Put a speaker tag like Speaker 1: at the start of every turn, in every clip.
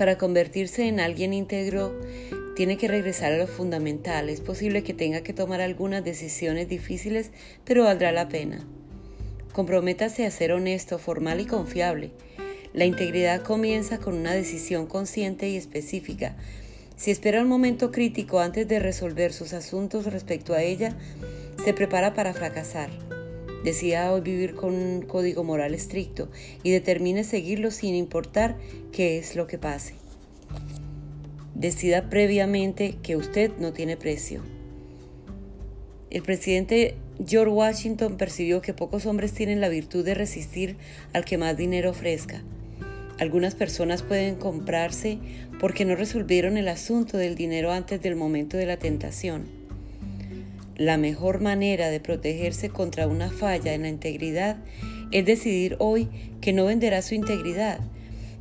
Speaker 1: Para convertirse en alguien íntegro, tiene que regresar a lo fundamental. Es posible que tenga que tomar algunas decisiones difíciles, pero valdrá la pena. Comprométase a ser honesto, formal y confiable. La integridad comienza con una decisión consciente y específica. Si espera un momento crítico antes de resolver sus asuntos respecto a ella, se prepara para fracasar. Decida hoy vivir con un código moral estricto y determine seguirlo sin importar qué es lo que pase. Decida previamente que usted no tiene precio. El presidente George Washington percibió que pocos hombres tienen la virtud de resistir al que más dinero ofrezca. Algunas personas pueden comprarse porque no resolvieron el asunto del dinero antes del momento de la tentación. La mejor manera de protegerse contra una falla en la integridad es decidir hoy que no venderá su integridad,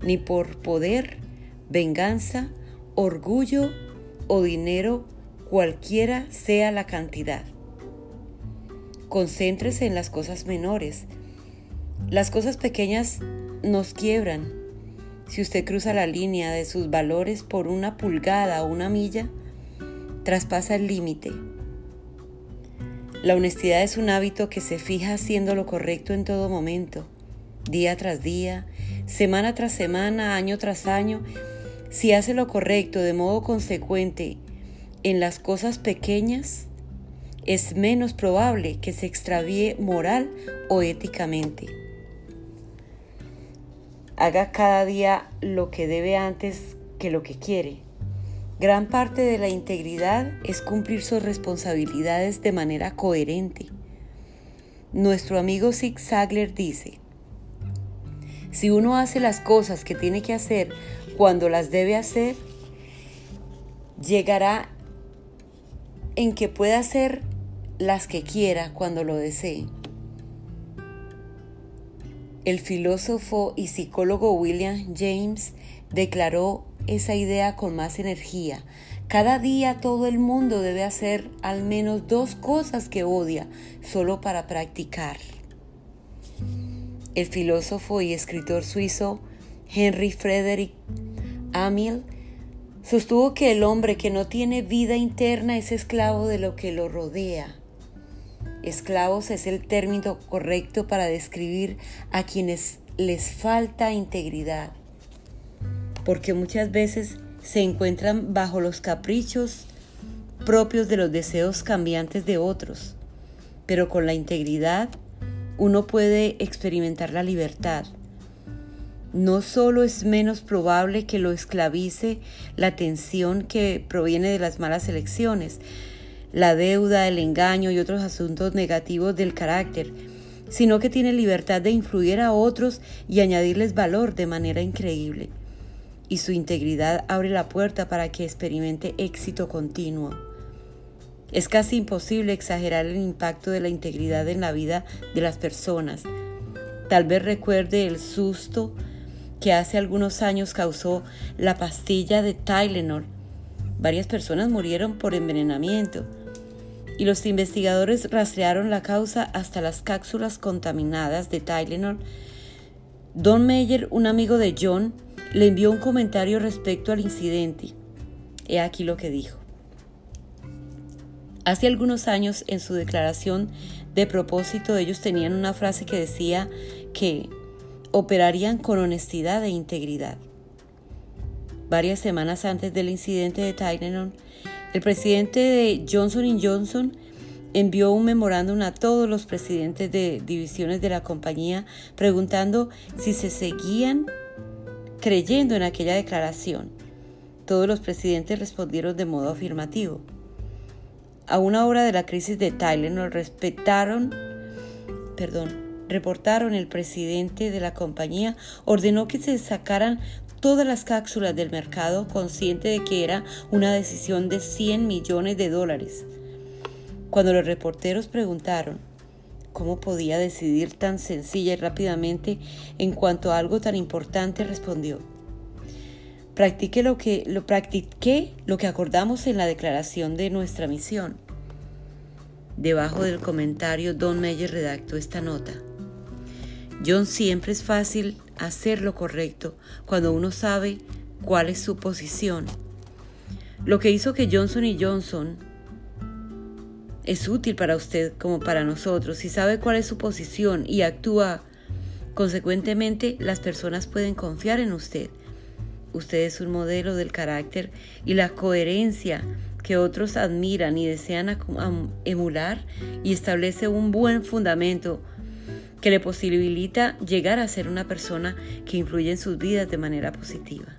Speaker 1: ni por poder, venganza, orgullo o dinero, cualquiera sea la cantidad. Concéntrese en las cosas menores. Las cosas pequeñas nos quiebran. Si usted cruza la línea de sus valores por una pulgada o una milla, traspasa el límite la honestidad es un hábito que se fija haciendo lo correcto en todo momento, día tras día, semana tras semana, año tras año. Si hace lo correcto de modo consecuente en las cosas pequeñas, es menos probable que se extravíe moral o éticamente. Haga cada día lo que debe antes que lo que quiere. Gran parte de la integridad es cumplir sus responsabilidades de manera coherente. Nuestro amigo Zig Zagler dice, si uno hace las cosas que tiene que hacer cuando las debe hacer, llegará en que pueda hacer las que quiera cuando lo desee. El filósofo y psicólogo William James declaró esa idea con más energía. Cada día todo el mundo debe hacer al menos dos cosas que odia solo para practicar. El filósofo y escritor suizo Henry Frederick Amiel sostuvo que el hombre que no tiene vida interna es esclavo de lo que lo rodea. Esclavos es el término correcto para describir a quienes les falta integridad porque muchas veces se encuentran bajo los caprichos propios de los deseos cambiantes de otros, pero con la integridad uno puede experimentar la libertad. No solo es menos probable que lo esclavice la tensión que proviene de las malas elecciones, la deuda, el engaño y otros asuntos negativos del carácter, sino que tiene libertad de influir a otros y añadirles valor de manera increíble y su integridad abre la puerta para que experimente éxito continuo. Es casi imposible exagerar el impacto de la integridad en la vida de las personas. Tal vez recuerde el susto que hace algunos años causó la pastilla de Tylenol. Varias personas murieron por envenenamiento y los investigadores rastrearon la causa hasta las cápsulas contaminadas de Tylenol. Don Meyer, un amigo de John, le envió un comentario respecto al incidente. He aquí lo que dijo. Hace algunos años en su declaración de propósito ellos tenían una frase que decía que operarían con honestidad e integridad. Varias semanas antes del incidente de Tylenol, el presidente de Johnson Johnson envió un memorándum a todos los presidentes de divisiones de la compañía preguntando si se seguían creyendo en aquella declaración. Todos los presidentes respondieron de modo afirmativo. A una hora de la crisis de Tylenol respetaron, perdón, reportaron el presidente de la compañía ordenó que se sacaran todas las cápsulas del mercado consciente de que era una decisión de 100 millones de dólares. Cuando los reporteros preguntaron ¿Cómo podía decidir tan sencilla y rápidamente en cuanto a algo tan importante? respondió. Practique lo que, practiqué lo que acordamos en la declaración de nuestra misión. Debajo del comentario, Don Meyer redactó esta nota. John siempre es fácil hacer lo correcto cuando uno sabe cuál es su posición. Lo que hizo que Johnson y Johnson es útil para usted como para nosotros. Si sabe cuál es su posición y actúa consecuentemente, las personas pueden confiar en usted. Usted es un modelo del carácter y la coherencia que otros admiran y desean emular y establece un buen fundamento que le posibilita llegar a ser una persona que influye en sus vidas de manera positiva.